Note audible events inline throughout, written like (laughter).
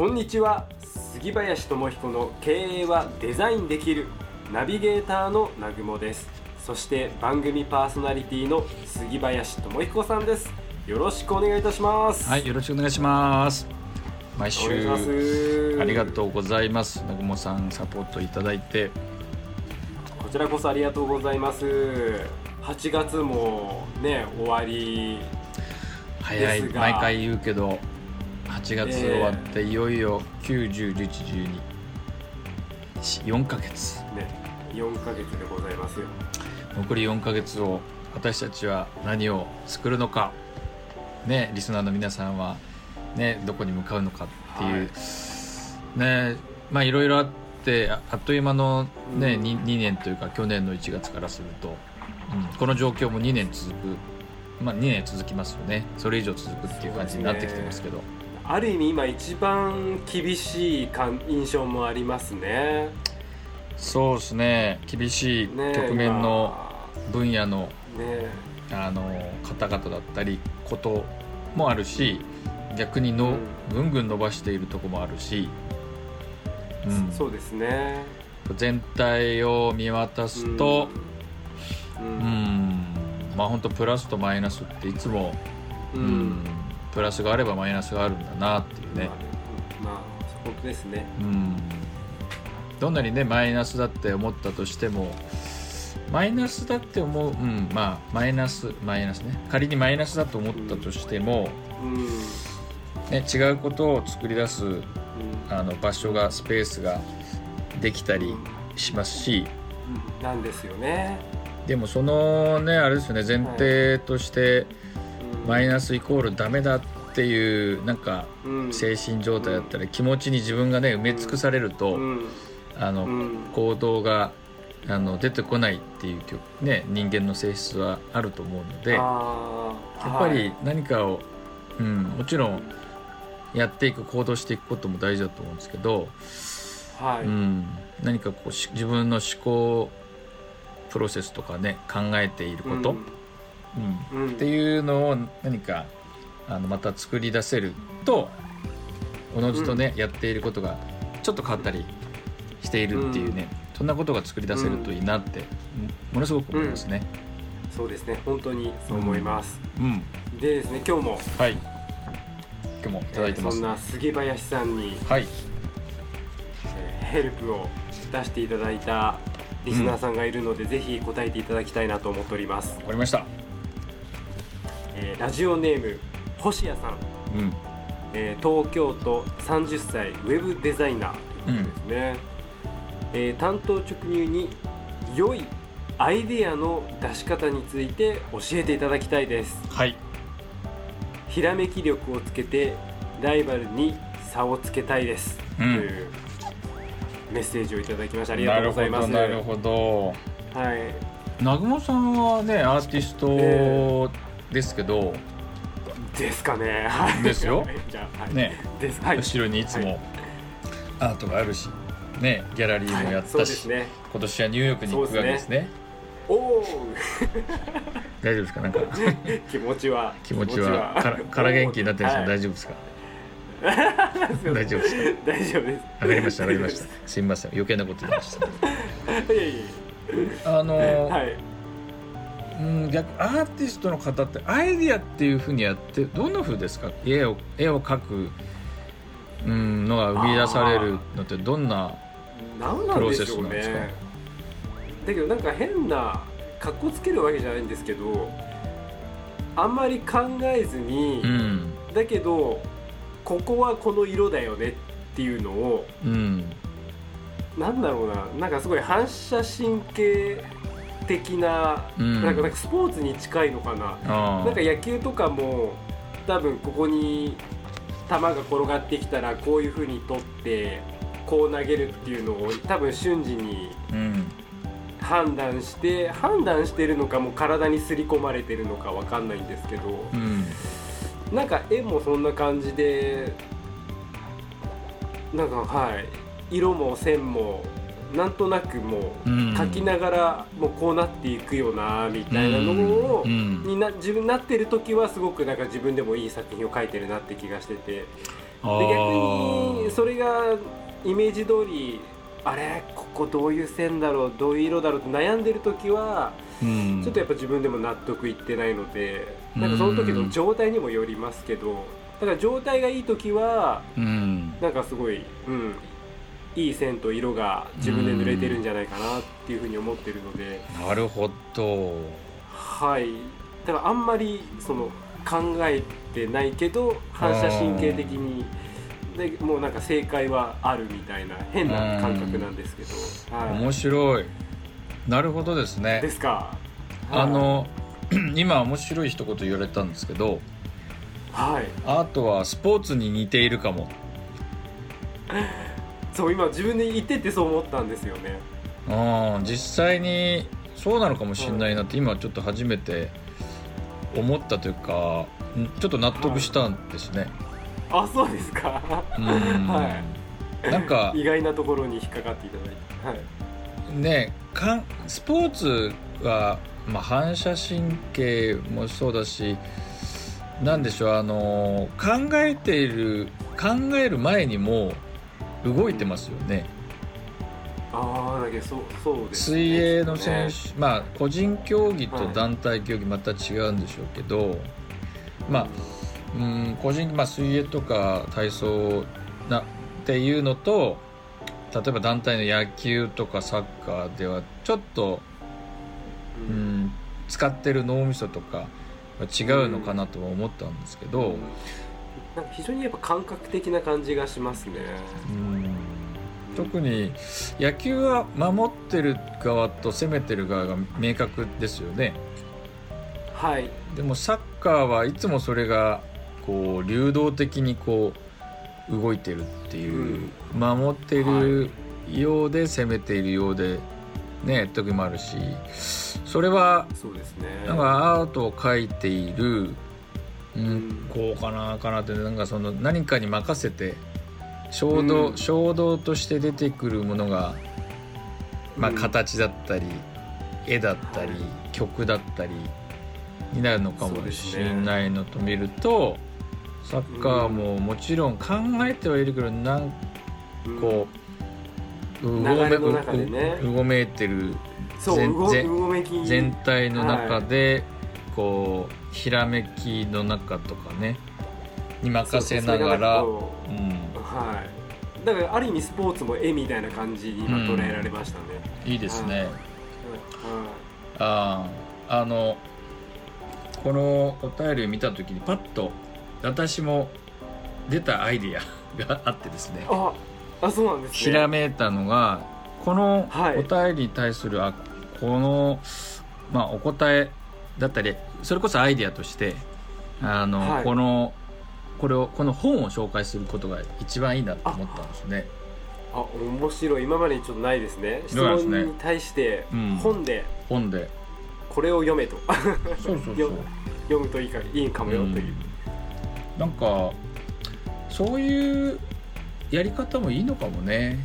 こんにちは。杉林智彦の経営はデザインできるナビゲーターの南雲です。そして番組パーソナリティの杉林智彦さんです。よろしくお願いいたします。はい、よろしくお願いします。毎週ありがとうございます。南雲さんサポートいただいて、こちらこそありがとうございます。8月もね終わり早い。毎回言うけど、8月終わっていよいよ9、10、11、12、4ヶ月。ね4ヶ月でございますよ。残り4ヶ月を私たちは何を作るのか、ね、リスナーの皆さんは、ね、どこに向かうのかっていう、ねまあいろいろあってああっという間の、ねうん。2, 2年というか去年の1月からすると、うん、この状況も2年続く、まあ、2年続きますよね。それ以上続くっていう感じになってきてますけどある意味今一番厳しい感印象もありますね。そうですね。厳しいね局面の分野の今ねあの方々だったりこともあるし逆にの、ぐんぐん伸ばしているとこもあるし、うん、そうですね。全体を見渡すと、ううん。ん、まあ本当プラスとマイナスっていつも、ううんんプラスがあればマイナスがあるんだなっていうね、まあ、まあ本当ですね。うん、どんなにねマイナスだって思ったとしてもマイナスだって思う、うん、まあマイナスマイナスね。仮にマイナスだと思ったとしても、うん、ね、違うことを作り出すうん。あの場所がスペースができたりしますし。なんですよね、でもそのねあれですよね前提としてうんマイナスイコールダメだっていうなんかうん。精神状態だったり気持ちに自分がね埋め尽くされるとうん。あのうん。行動があの出てこないっていうね人間の性質はあると思うのでやっぱり何かをうんもちろんやっていく行動していくことも大事だと思うんですけどはい、はい。うん、何かこうし自分の思考プロセスとかね考えていること、うんうん。うんっていうのを何かあのまた作り出せるとおのずとね、やっていることがちょっと変わったりしているっていうね、そんなことが作り出せるといいなって、うん。ものすごく思いますね。そうですね。本当にそう思います、うん、でですね今日もはい。今日もいただいてます、そんな杉林さんに、はい。えーヘルプを出していただいたリスナーさんがいるので、ぜひ答えていただきたいなと思っております、わかりました。えーラジオネーム星谷さん、うん。えー東京都30歳ウェブデザイナー。ということですね、えー担当直入に良いアイデアの出し方について教えていただきたいです。はい。ひらめき力をつけてライバルに差をつけたいです、うん。というメッセージをいただきました。ありがとうございます。なるほどなるほど。はい。南雲さんはねアーティストですけど、ですかね。はい。ですよ。じゃあ、はい、ね。です。はい。後ろにいつはもアートがあるし、ねギャラリーもやったし、ですね。今年はニューヨークに行くわけですね。おお大丈夫ですか？なんか。(laughs) 気持ちは。気持ちは。からから元気になってるんですけど、はい大丈夫ですか？大丈夫ですか？大丈夫です。わかりましたわかりました。すみません。余計なこと言いました。あのやはいうん、逆アーティストの方ってアイディアっていうふうにやってどんなふうですか？絵を絵を描く、うん、のが生み出されるのってどんなプロセスなんですか？ねだけどなんか変な格好つけるわけじゃないんですけどあんまり考えずに、うん。だけどここはこの色だよねっていうのをうん。なんだろうな。なんかすごい反射神経的な,、うん。なんかスポーツに近いのかな。あなんか野球とかも多分ここに球が転がってきたらこういう風に取ってこう投げるっていうのを多分瞬時にうん。判断して判断してるのかもう体に刷り込まれてるのかわかんないんですけど。うん。なんか絵もそんな感じでなんかはい。色も線もなんとなくもううん描きながらもうこうなっていくよなみたいなのをうん。にな自分なってる時はすごくなんか自分でもいい作品を描いてるなって気がしてて。であ逆ーにそれがイメージ通りあれ？ここどういう線だろう？どういう色だろう？って悩んでる時はうん。ちょっとやっぱ自分でも納得いってないのでなんかその時の状態にもよりますけどだから状態がいい時はうん。なんかすごい、うん、いい線と色が自分で塗れてるんじゃないかなっていうふうに思ってるので。なるほど。はい。だからあんまりその考えてないけど反射神経的にでもうなんか正解はあるみたいな変な感覚なんですけど、は面白い。なるほどですい、ね。ですか。あの (clears throat) 今面白い一言言われたんですけどはい。アートはスポーツに似ているかも (laughs) そう今自分で言っててそう思ったんですよね。うん実際にそうなのかもしれないなって今ちょっと初めて思ったというかんちょっと納得したんですね、あそうですか。うん。(laughs) はなんか意外なところに引っかかっていただいて。はい。ねかんスポーツは、まあ、反射神経もそうだしなんでしょうあの考えている考える前にも動いてますよね。ああだけどそうそうですね、水泳の選手、まあ個人競技とはい。団体競技また違うんでしょうけど、まあうん個人、まあ、水泳とか体操なっていうのと例えば団体の野球とかサッカーではちょっと、ううんん、使ってる脳みそとかは違うのかなとは思ったんですけど、なんか非常にやっぱ感覚的な感じがしますね。うん。特に野球は守ってる側と攻めてる側が明確ですよね。はい。でもサッカーはいつもそれがこう流動的にこう動いてるっていう、守ってるようで攻めているようでね時もあるし。それはそうですね。なんかアートを描いている、ううん。ん、こうかなかなってなんかその何かに任せて衝動、うん。衝動として出てくるものが、まあ、うん。形だったり、絵だったり、はい曲だったりになるのかもしれないのと見ると、サッカーももちろん考えてはいるけどなんうんこう、う流れの中でね。ううごめいてる全体の中で、こうひらめきの中とかねに任せながらはい。だからある意味スポーツも絵みたいな感じに今捉えられましたね、いいですね、はい。あああのこのお便りを見た時にパッと私も出たアイディアがあってですね。ああそうなんですね。ひらめいたのがこのはい。お便りに対するあこの、まあ、お答えだったりそれこそアイディアとしてあの、はい。このこれをこの本を紹介することが一番いいなと思ったんですね。あ面白い。今までにちょっとないですね。質問に対してうん。本で。本で。これを読めと。(laughs) そうそう読むといいかいいかもよという、なんかそういうやり方もいいのかもね。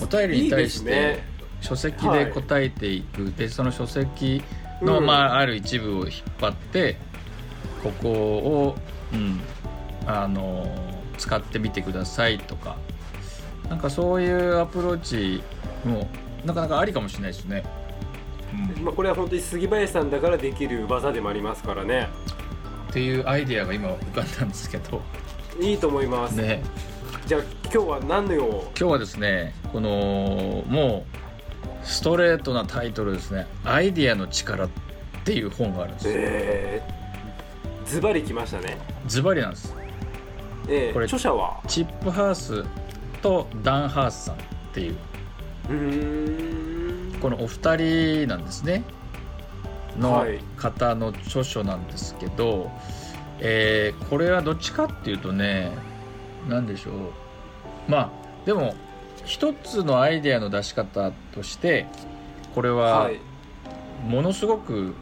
お便りに対して書籍で答えていく、でその書籍の、うん。まあ、ある一部を引っ張ってここを、うん、あの使ってみてくださいとか。なんかそういうアプローチもなかなかありかもしれないですね。うん。まあ、これは本当に杉林さんだからできる技でもありますからね。っていうアイディアが今浮かんだんですけど。いいと思います、ね。じゃあ今日は何のを？今日はですねこのもうストレートなタイトルですね「アイディアの力」っていう本があるんですよ。えー、ズバリきましたね、ズバリなんです。えー、これ著者は？チップハウスとダン・ハースさんっていう。このお二人なんですね。のはい。方の著書なんですけど、えーこれはどっちかっていうとね何でしょう。まあでも一つのアイデアの出し方としてこれははい。ものすごく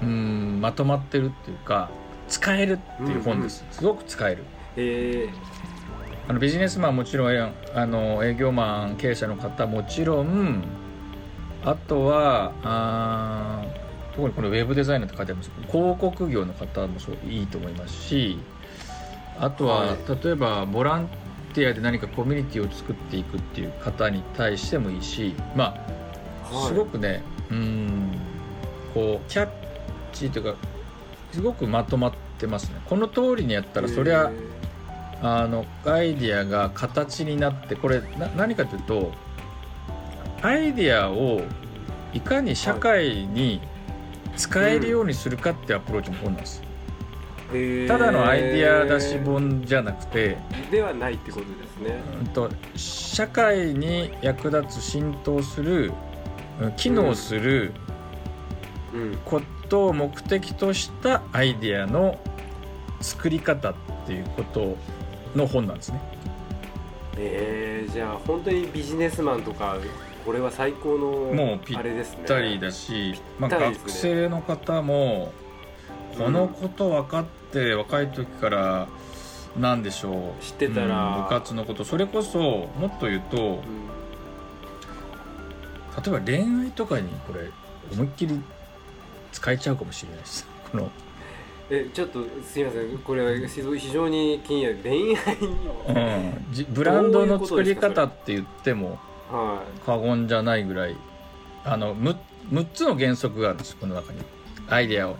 うんまとまってるっていうか使えるっていう本です、すごく使える。えあのビジネスマンもちろんあの営業マン経営者の方もちろんあとはあー特にこのウェブデザイナーって書いてありますけど広告業の方もそういいと思いますしあとは、はい。例えばボランティアで何かコミュニティを作っていくっていう方に対してもいいしまあはい。すごくねうんこうキャッチーというかすごくまとまってますね。この通りにやったらそりゃあのアイディアが形になってこれな何かというとアイディアをいかに社会に使えるようにするかっていうアプローチの本なんです、えーただのアイディア出し本じゃなくて、ではないってことですね。うんと社会に役立つ浸透するうん機能するうん。ことを目的としたアイディアの作り方っていうことの本なんですね。えー、じゃあ本当にビジネスマンとかこれは最高のあれですね。ぴったりだし、まあ、学生の方もこのこと分かって若い時からなんでしょう。知ってたら。うん部活のこと。それこそもっと言うとうん例えば恋愛とかにこれ思いっきり使えちゃうかもしれないですこの、えちょっとすいません。これは非常に気になる恋愛にうん、じブランドの作り方って言ってもは。過言じゃないぐらいあの 6, 6つの原則があるんですこの中に。アイデアを。い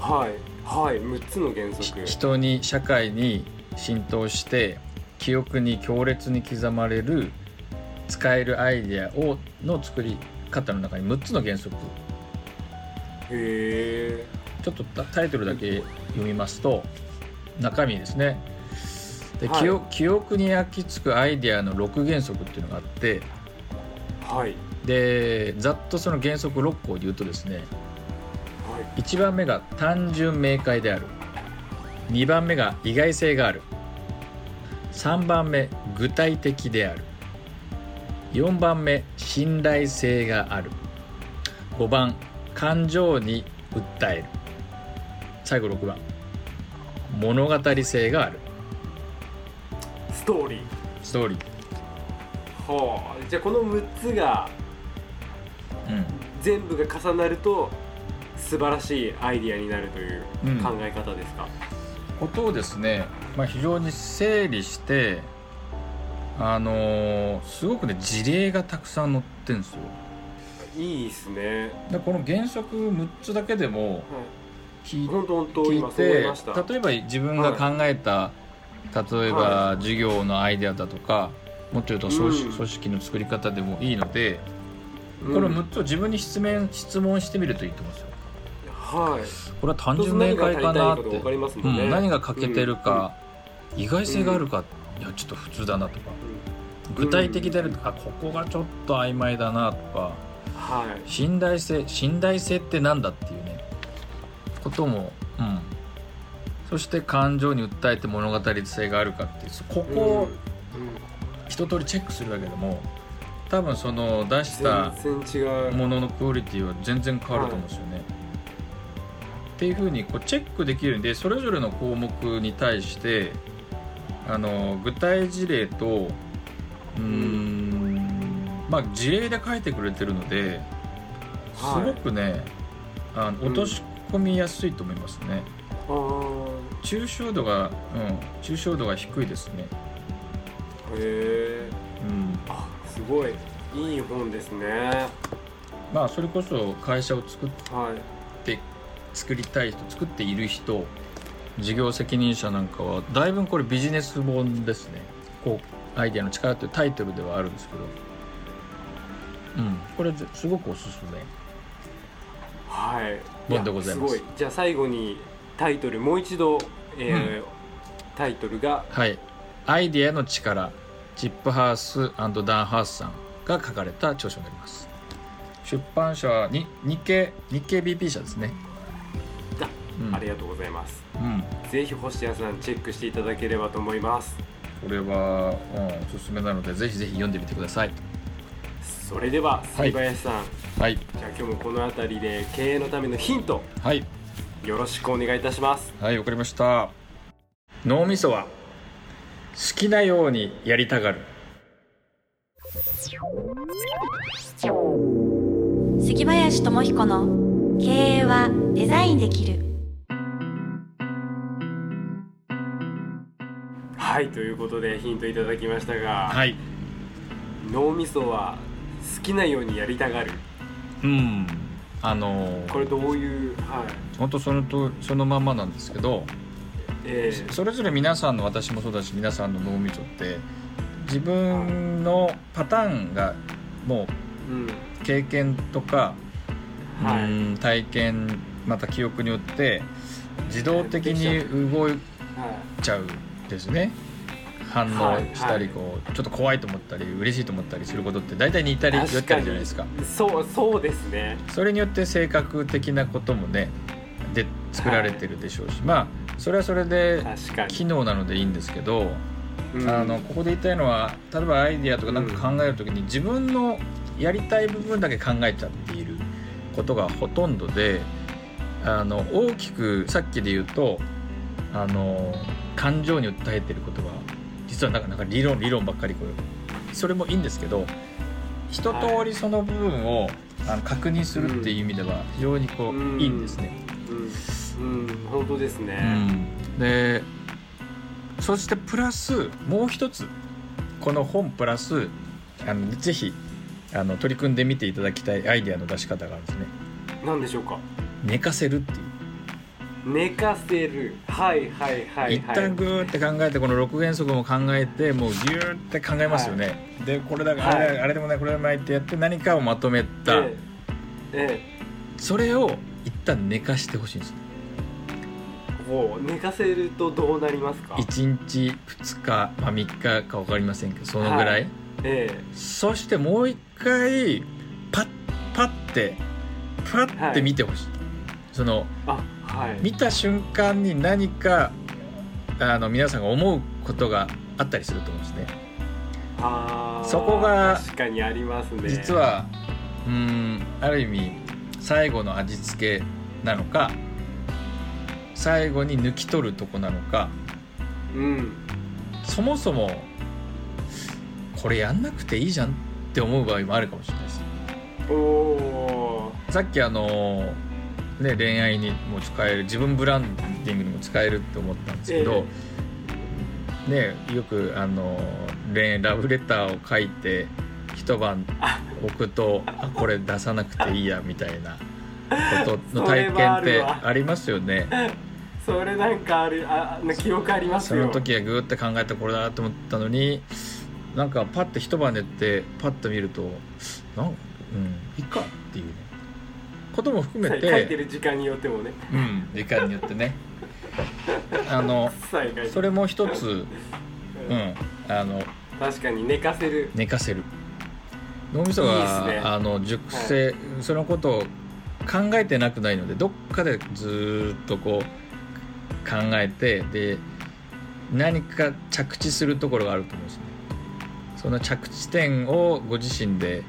はいはい6つの原ひ則人に社会に浸透して記憶に強烈に刻まれる使えるアイデアをの作り方の中に6つの原則。へえ。ちょっとタタイトルだけ読みますと中身ですね。で、はい。記憶記憶に焼き付くアイデアの6原則っていうのがあってはい。でざっとその原則6個を言うとですねはい1番目が単純明快である。2番目が意外性がある。3番目具体的である。4番目信頼性がある。5番感情に訴える。最後6番。物語性がある。ストーリー。ストーリー。はあ。じゃあこの6つがうん。全部が重なると素晴らしいアイディアになるといううん。考え方ですか、ことをですね、まあ、非常に整理してあのーすごくね事例がたくさん載ってるんですよ。いいですね、でこの原則6つだけでもは聞い聞いいて例えば自分が考えた、例えばは授業のアイデアだとかもっと言うと組織,、うん。組織の作り方でもいいので、うん。この6つを自分に質問質問してみるといいと思うんですよはい。これは単純明快かなって。どうぞ何が欠けてるか、意外性があるか、いやちょっと普通だなとか。具体的であるとか、あここがちょっと曖昧だなとか。はい。信頼性信頼性ってなんだっていうね。ことも、うん、そして感情に訴えて物語性があるかっていう。ここを一通りチェックするだけでも多分その出したもののクオリティは全然変わると思うんですよね。っていうふうにこうチェックできるんでそれぞれの項目に対してあの具体事例とうーんまあ事例で書いてくれてるのですはいごくね、あのうん落とし込みやすいと思いますね。抽象度が、うん、抽象度が低いですね。へえうん、あすごい。いい本ですね。まあそれこそ会社を作っはい。て作りたい人作っている人事業責任者なんかはだいぶこれビジネス本ですね。こうアイデアの力というタイトルではあるんですけど。うん。これぜすごくおすすめ。はい。本でございます。やすごい。じゃあ最後にタイトルもう一度、えータイトルが。はい。アイデアの力チップハウスダンハウスさんが書かれた著書になります。出版社はに日経日経 BP 社ですねうん。ありがとうございます。うん。ぜひ星谷さんチェックしていただければと思います。これは、うん、おすすめなのでぜひぜひ読んでみてください。それでは杉林さん、はい。じゃあ今日もこの辺りで経営のためのヒント。はい。よろしくお願いいたします。はいわかりました。脳みそは好きなようにやりたがる。杉林智彦の経営はデザインできるはいということでヒントいただきましたが、はい。脳みそは好きなようにやりたがる。うん。あのこれどういうはい。本当そのとそのまんまなんですけどえそれぞれ皆さんの私もそうだし皆さんの脳みそって自分のパターンがもーう経験とか、はい。うん体験また記憶によって自動的に動いはい。ちゃうんですね反応したりこうちょっと怖いと思ったり嬉しいと思ったりすることって大体似たり寄ったりじゃないですか。そうそうですね。それによって性格的なこともねで作られてるでしょうし、まあそれはそれで機能なのでいいんですけど、うん。あのここで言いたいのは例えばアイディアとかなんか考える時に自分のやりたい部分だけ考えちゃっていることがほとんどであの大きくさっきで言うとあの感情に訴えてることは実はなんかなんか理論理論ばっかりこう。それもいいんですけど一通りその部分をあの確認するっていう意味では非常にこう、うんいいんですね。うん、うん、本当ですね、うん、でそしてプラスもう一つこの本プラスあのぜひあの取り組んでみていただきたいアイデアの出し方があるんですね。なんでしょうか？寝かせるっていう、寝かせる。はいはいはいはい。一旦グーって考えてこの6原則も考えてもうギューって考えますよね、でこれだから、あれはい。あれでもないこれでもないってやって何かをまとめた、ええ。えそれを一旦寝かしてほしいんです。えおう寝かせるとどうなりますか？1日2日、まあ、3日か分かりませんけどそのぐらい、はい。えそしてもう一回パッパッてパッて見てほしい、そのえあはい。見た瞬間に何かあの皆さんが思うことがあったりすると思うんですね。あーそこが確かにありますね。実はうーんある意味最後の味付けなのか最後に抜き取るとこなのかうん。そもそもこれやんなくていいじゃんって思う場合もあるかもしれないです。おおさっきあのね恋愛にも使える自分ブランディングにも使えるって思ったんですけど、ねよくあの恋愛ラブレターを書いて一晩置くとあこれ出さなくていいやみたいなことの体験ってありますよね。それなんかあるああ記憶ありますよ。その時はグーって考えてこれだと思ったのになんかパッて一晩寝てパッと見るとなんうんいいかっていうねことも含め書いててる時間によってもね。うん時間によってね。(laughs) あのそれも一つうん。あの確かに寝かせる。寝かせる。脳みそがね。あの熟成、そのことを考えてなくないのでどっかでずーっとこう考えてで何か着地するところがあると思うんですね。その着地点をご自身で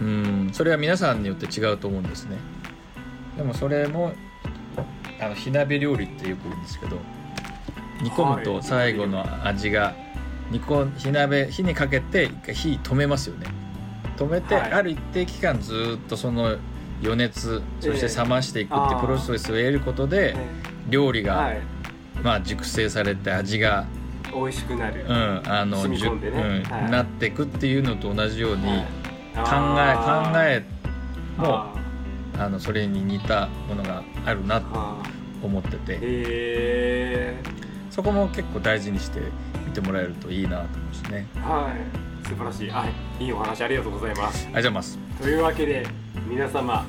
うんそれは皆さんによって違うと思うんですねでもそれもあの火鍋料理ってよく言うんですけど煮込むとはい最後の味が煮込火鍋火にかけて一回火止めますよね。止めて、はい。ある一定期間ずーっとその余熱そして冷ましていくってええプロセスを得ることで料理が、はい。まあ、熟成されて味が、美味しくなる、うんあのうんはい。なっていくっていうのと同じように、はい。考え考えもああのそれに似たものがあるなと思ってて。そこも結構大事にして見てもらえるといいなと思うんですね。えはい。素晴らしい。はいいいお話ありがとうございます。ありがとうございます。というわけで皆様、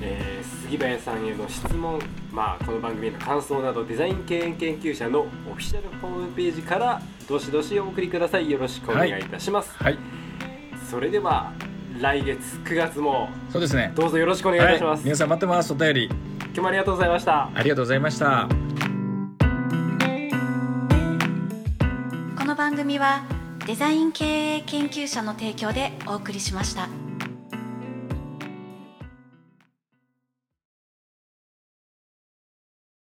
えー杉林さんへの質問、まあ、この番組への感想などデザイン経営研究者のオフィシャルホームページからどしどしお送りください。よろしくお願いいたします、はい、それでは来月9月もそうですね。どうぞよろしくお願いします、皆さん待ってます。お便り今日もありがとうございましたありがとうございましたこの番組はデザイン経営研究者の提供でお送りしました。